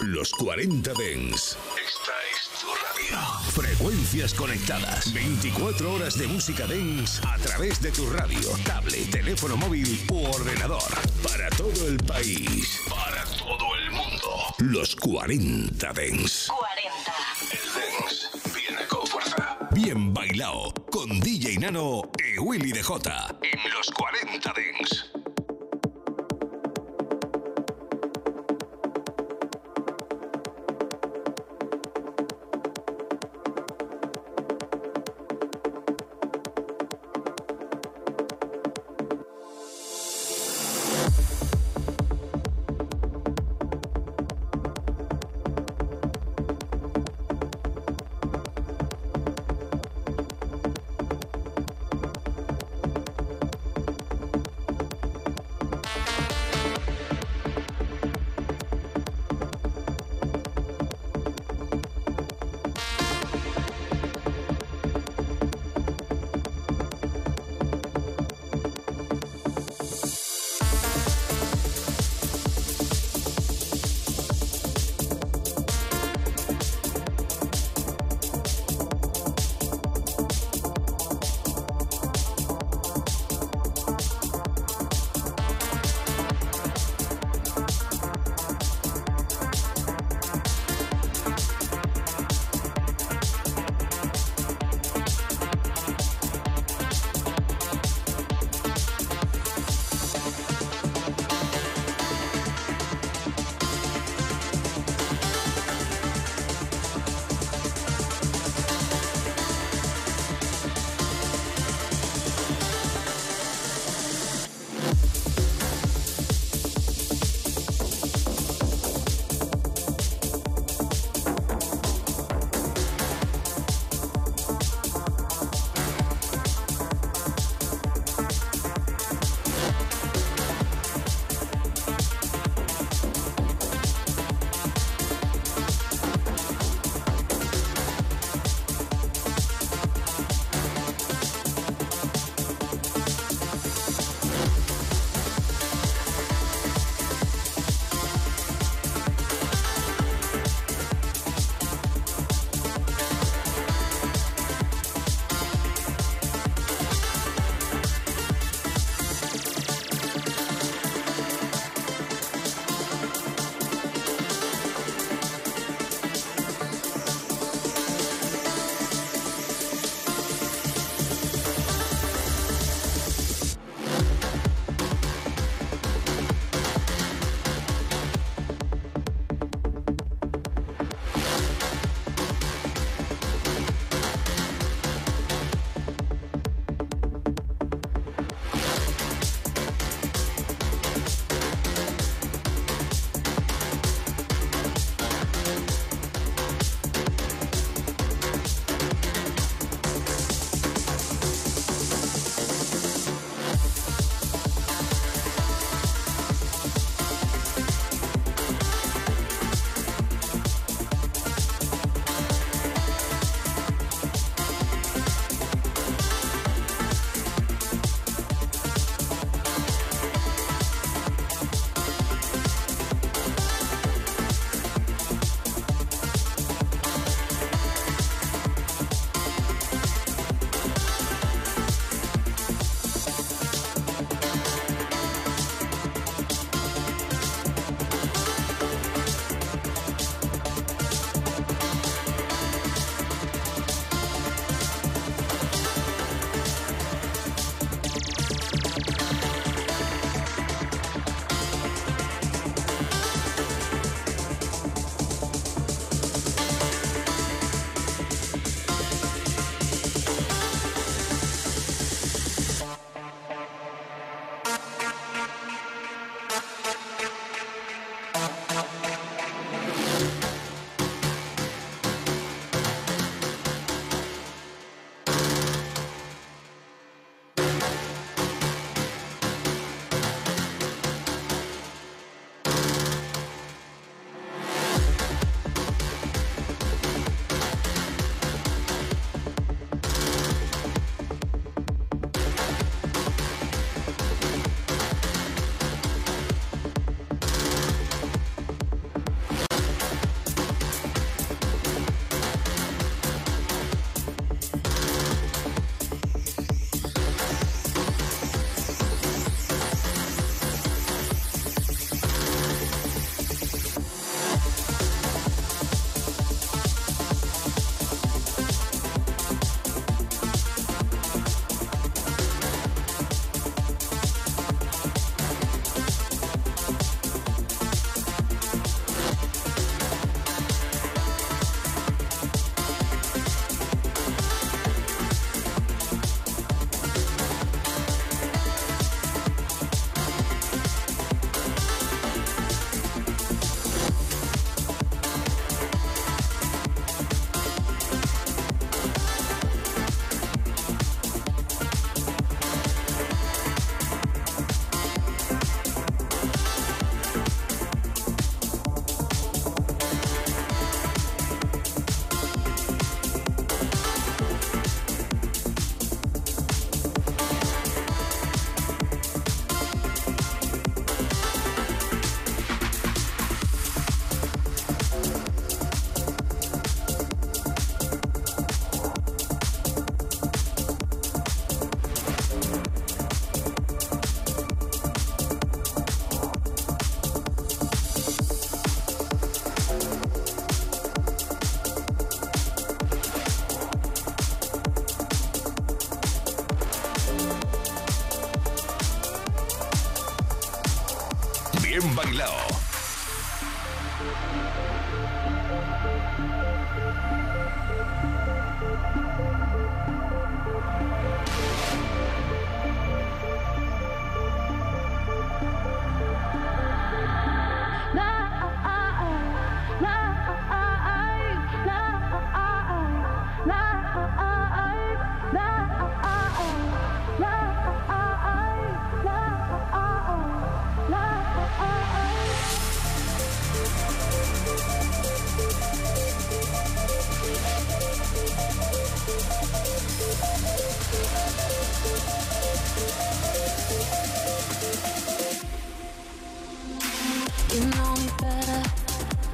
Los 40 Dens. Esta es tu radio. Frecuencias conectadas. 24 horas de música dance a través de tu radio, tablet, teléfono móvil u ordenador. Para todo el país. Para todo el mundo. Los 40 Dens. 40. El dance viene con fuerza. Bien bailado con DJ Nano y Willy DJ en los 40 Dens.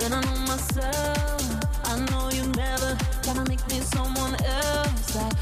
Then I know myself. I know you never gonna make me someone else. Like,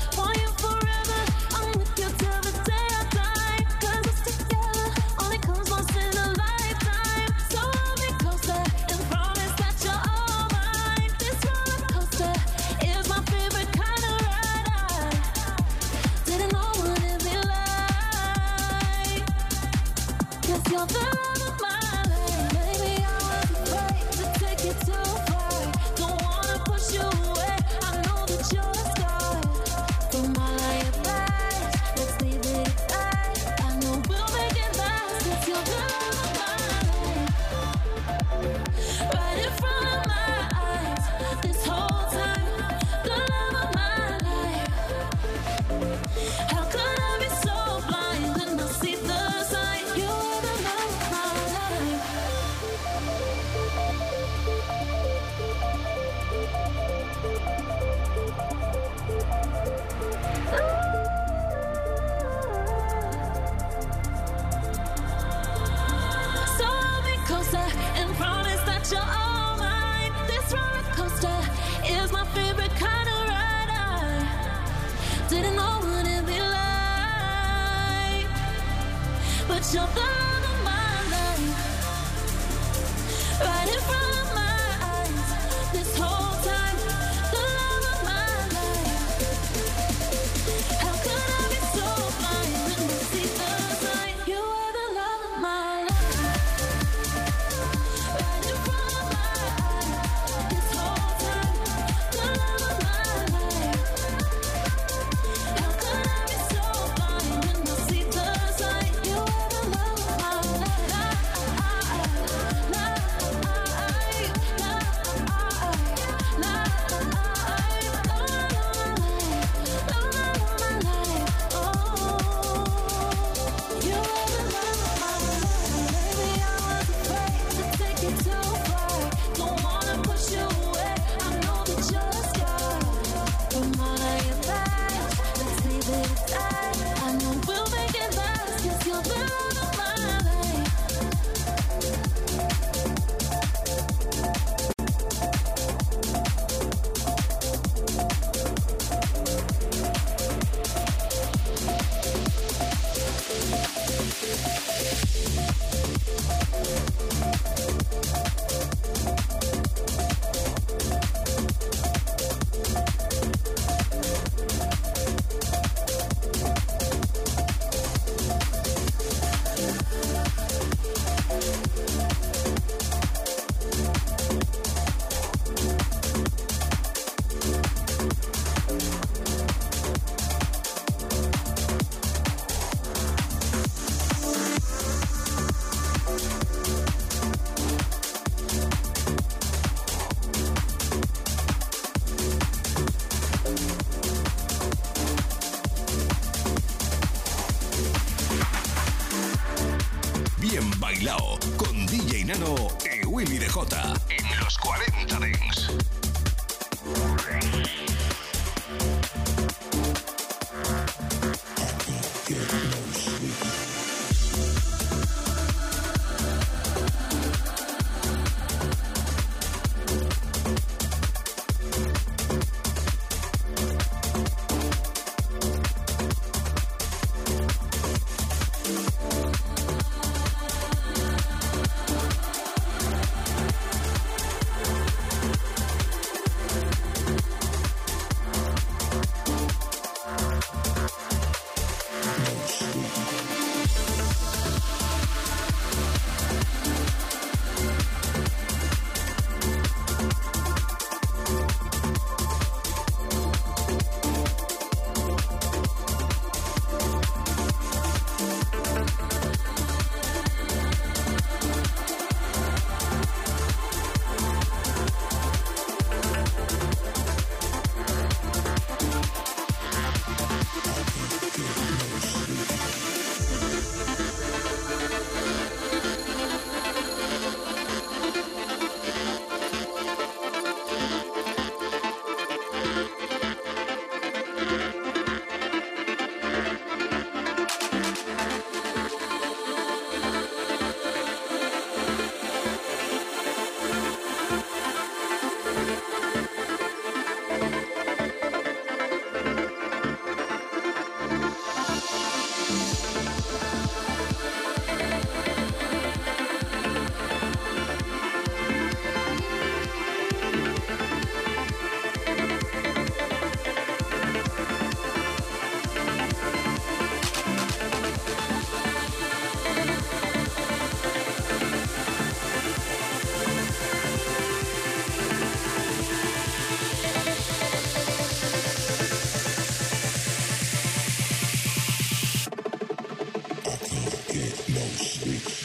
get no sleep.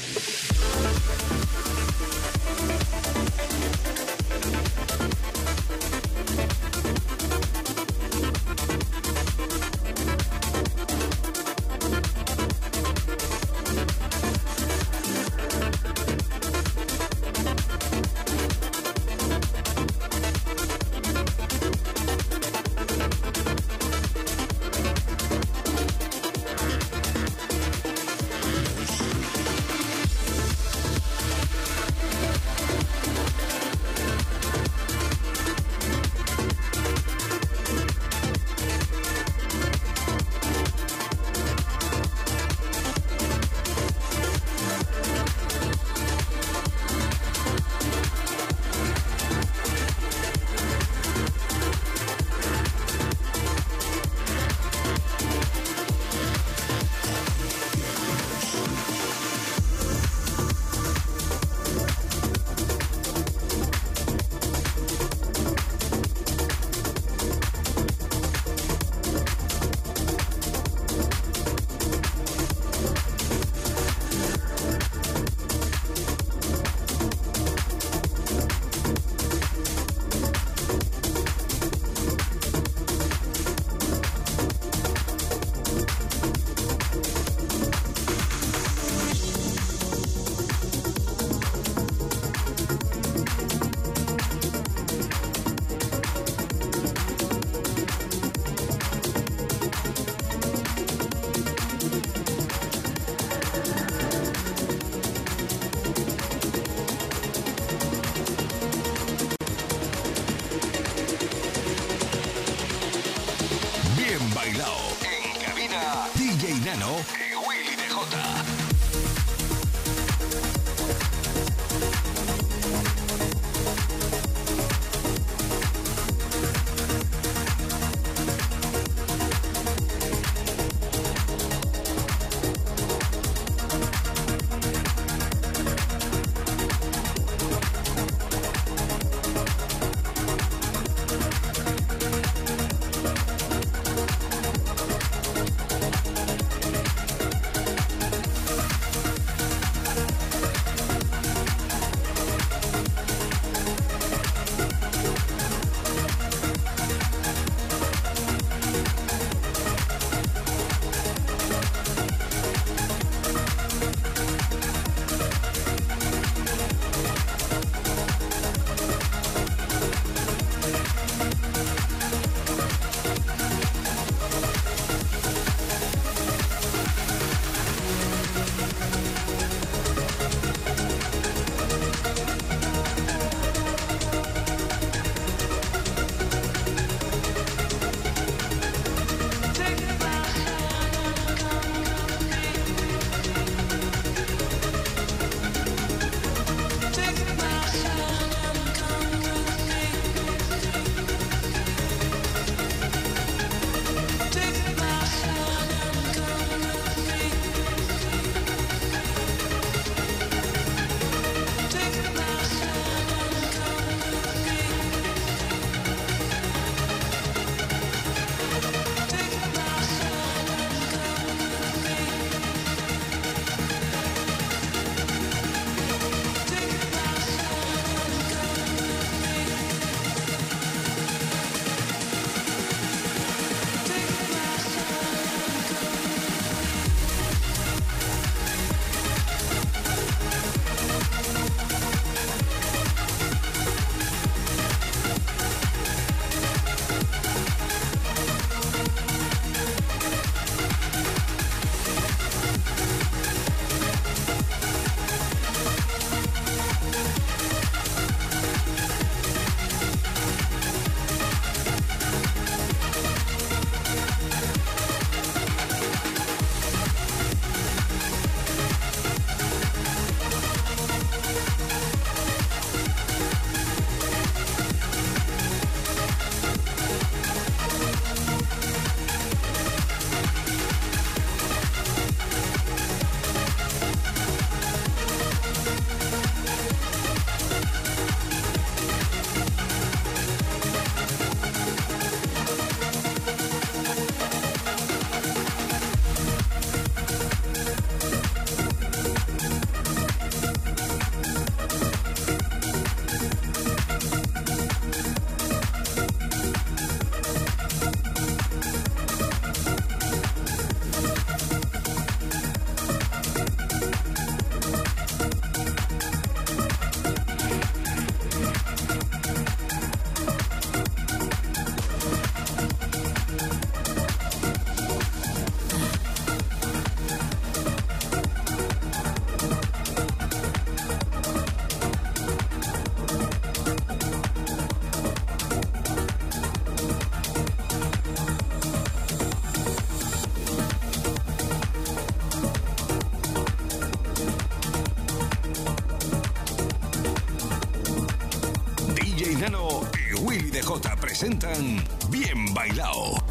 Presentan Bien Bailao.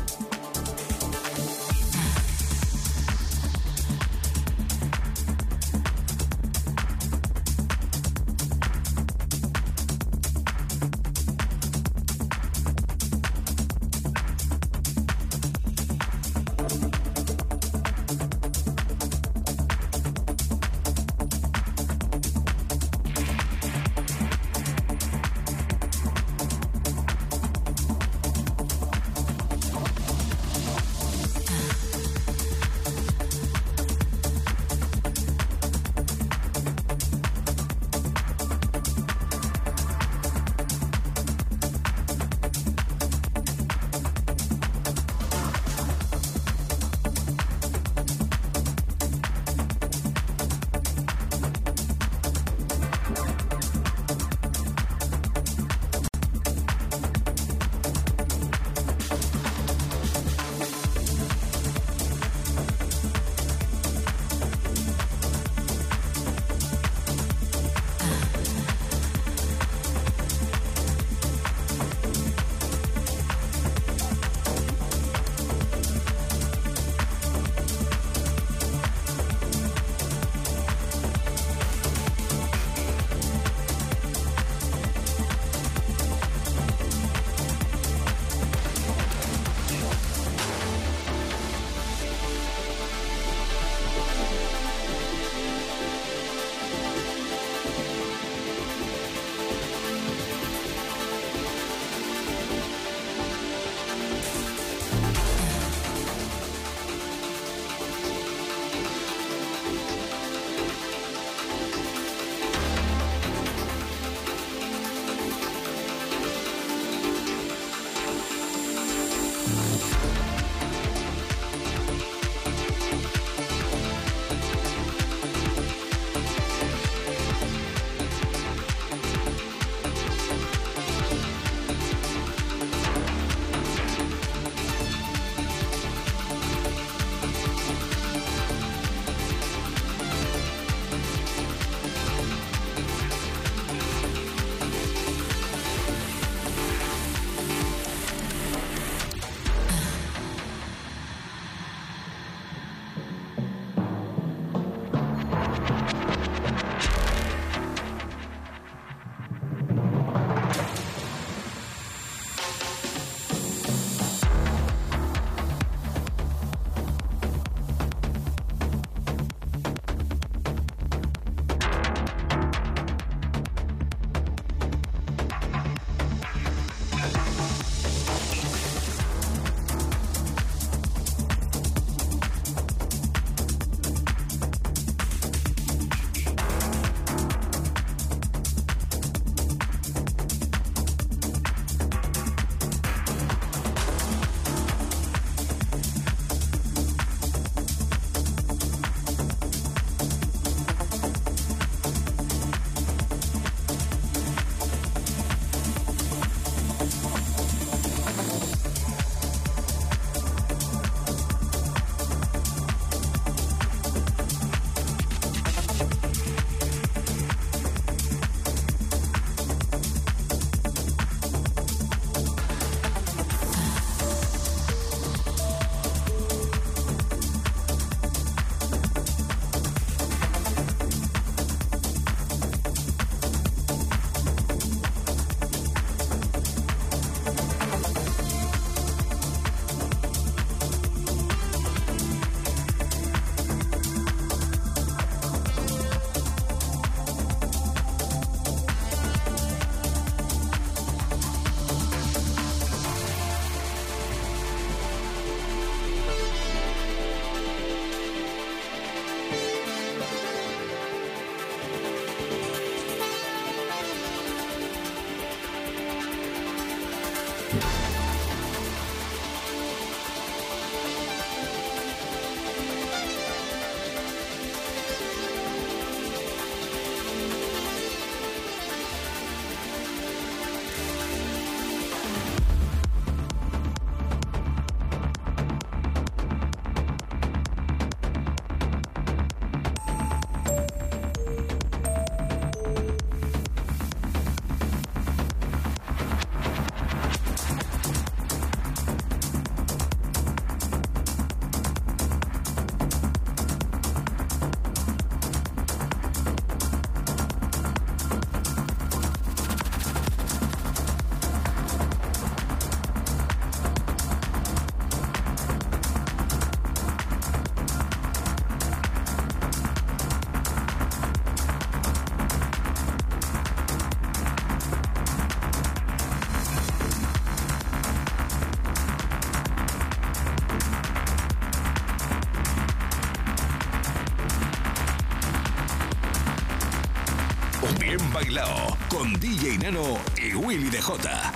Y Willy DJ.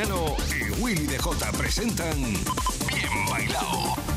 Y Willy DJ presentan Bien Bailado.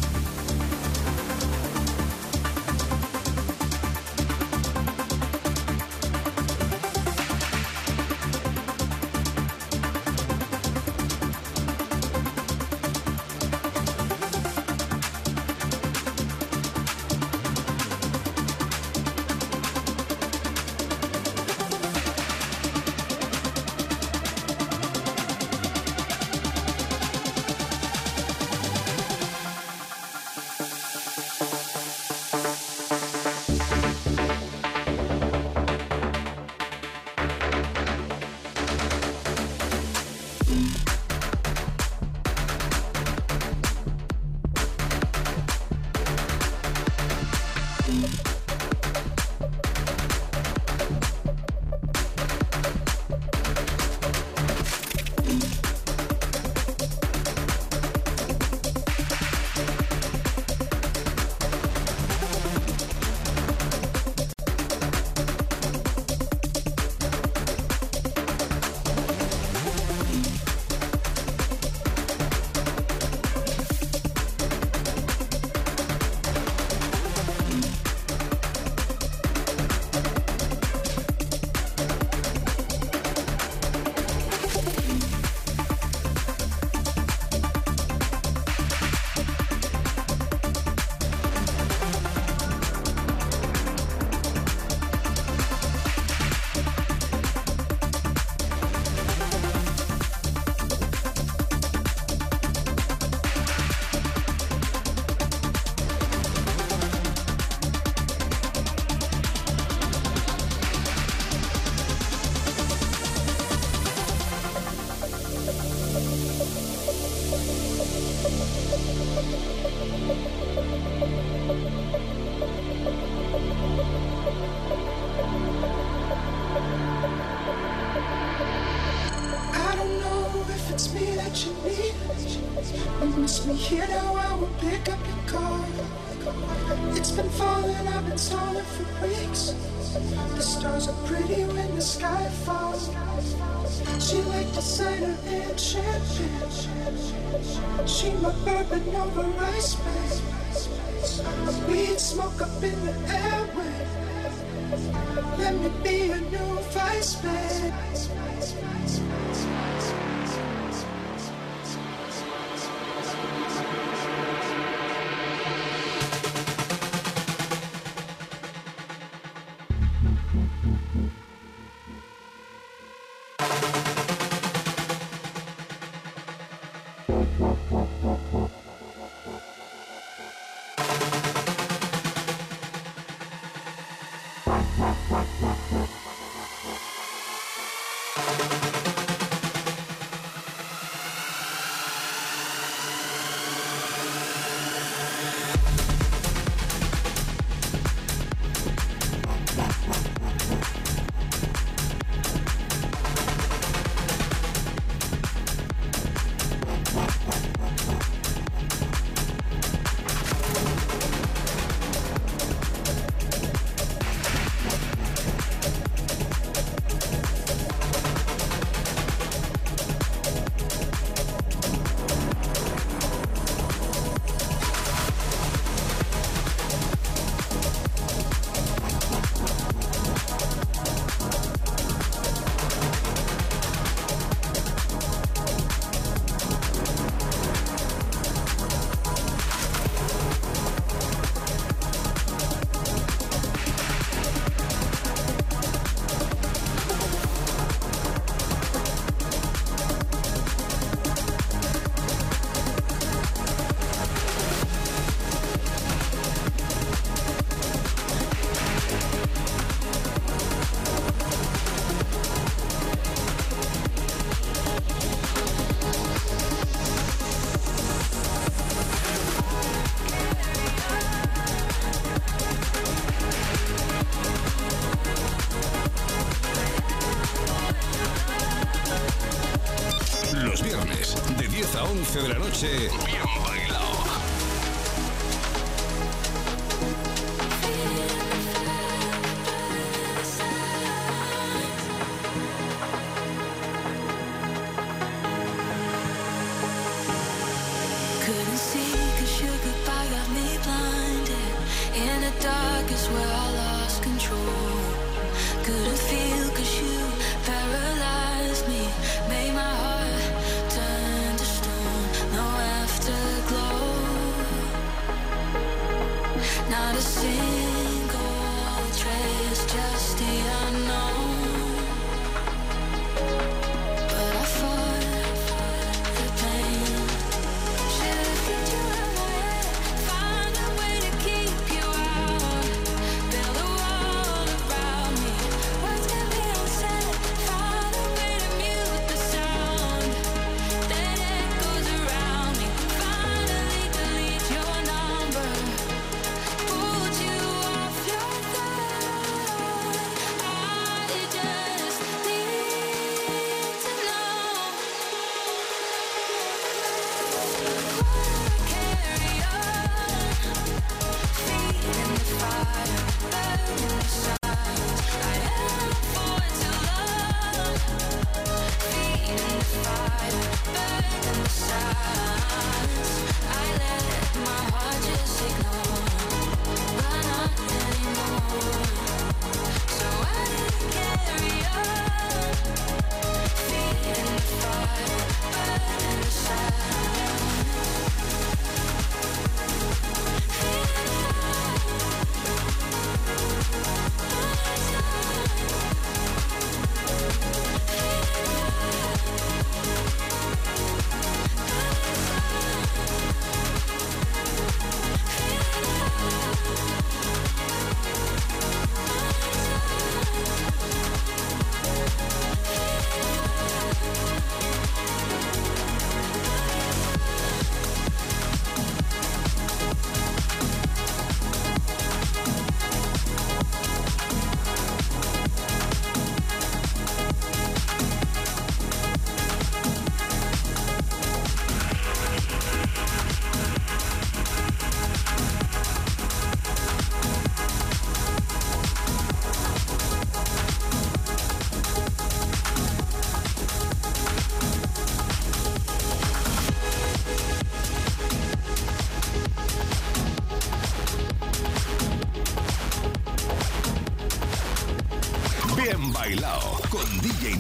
Noche,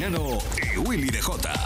Y Willy DJ. En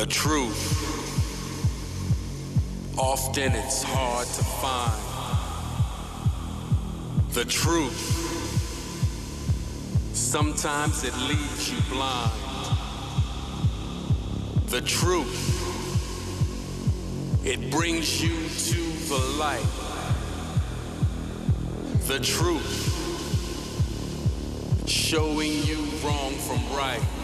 The truth. Often it's hard to find. The truth. Sometimes it leaves you blind. The truth. It brings you to the light. The truth. Showing you wrong from right.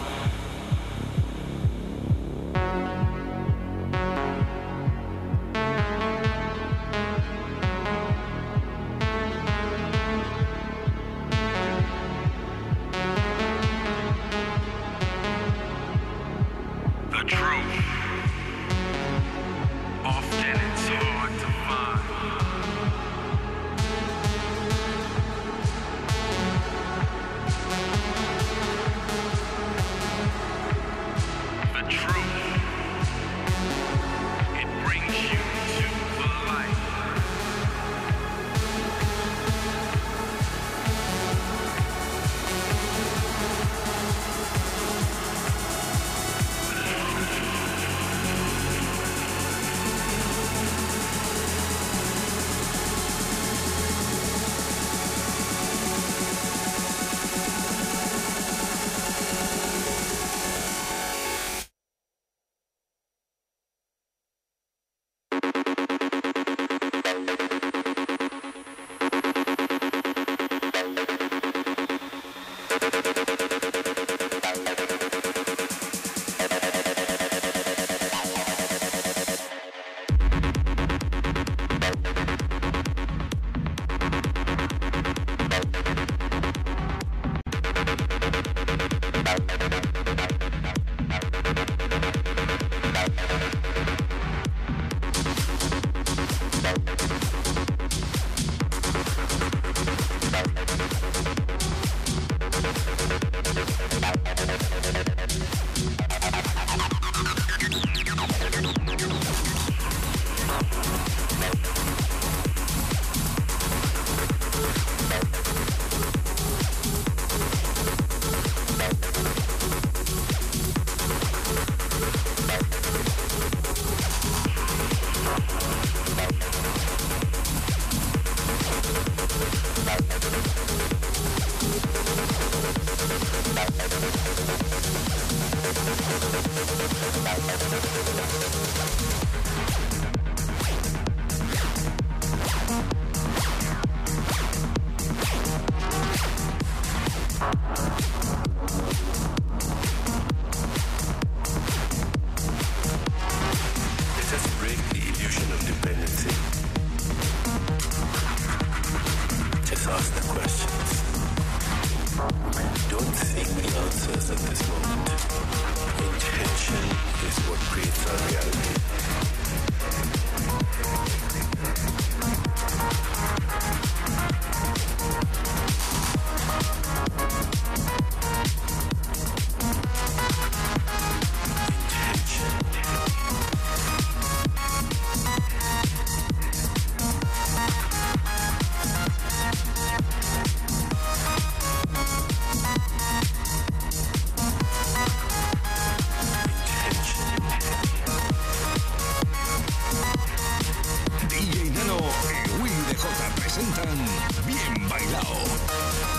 presentan Bien Bailado.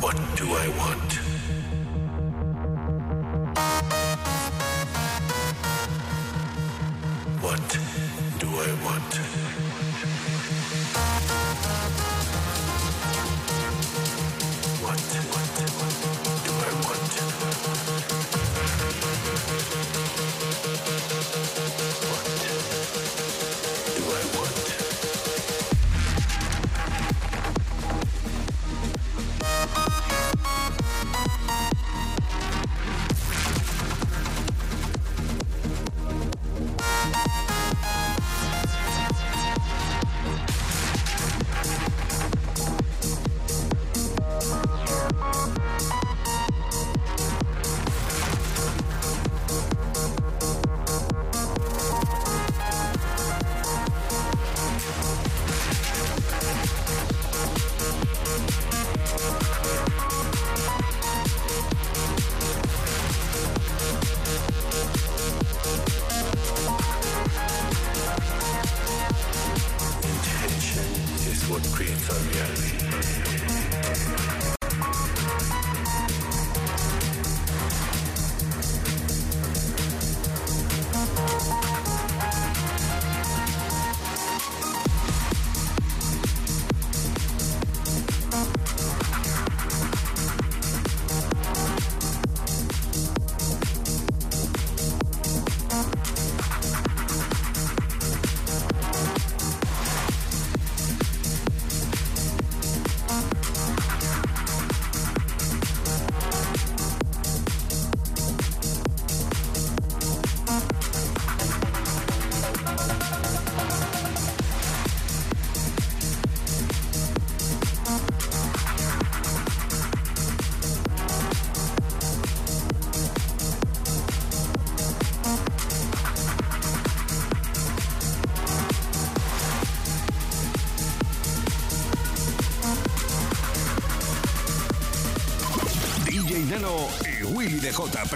What do I want?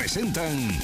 Presentan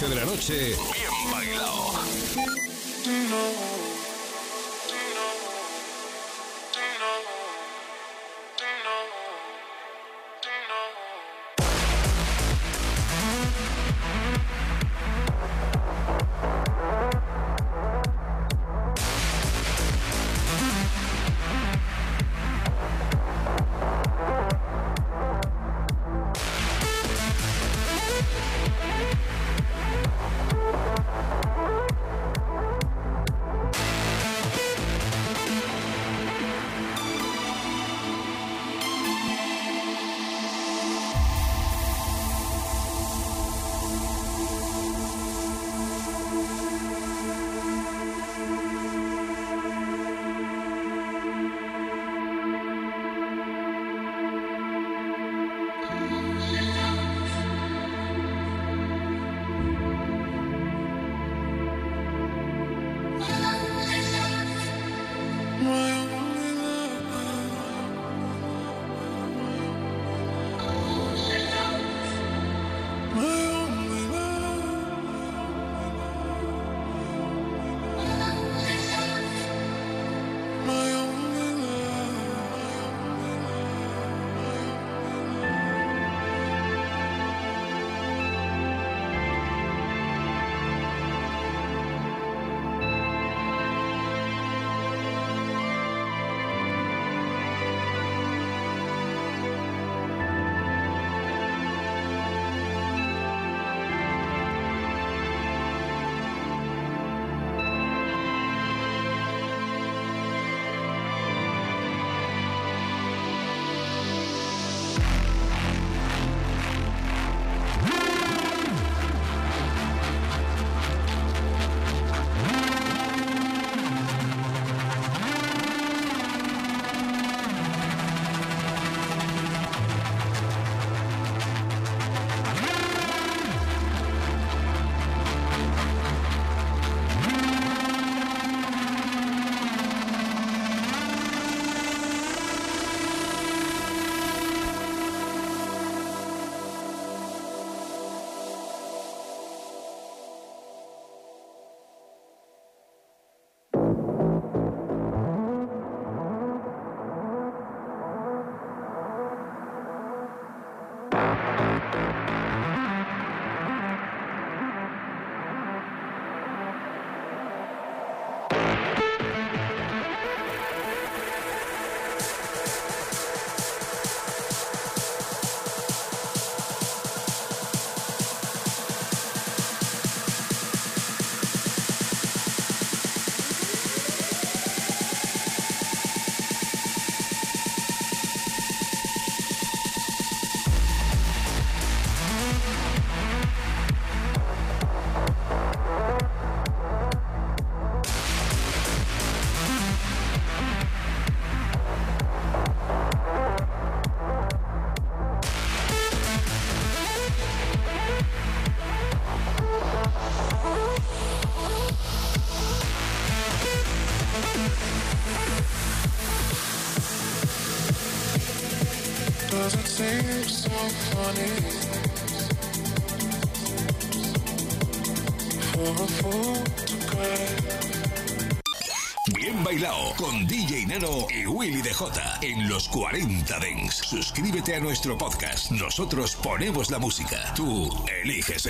11 de la noche, Bien bailado con DJ Nano y Willy DJ en los 40 Dents. Suscríbete a nuestro podcast. Nosotros ponemos la música. Tú eliges el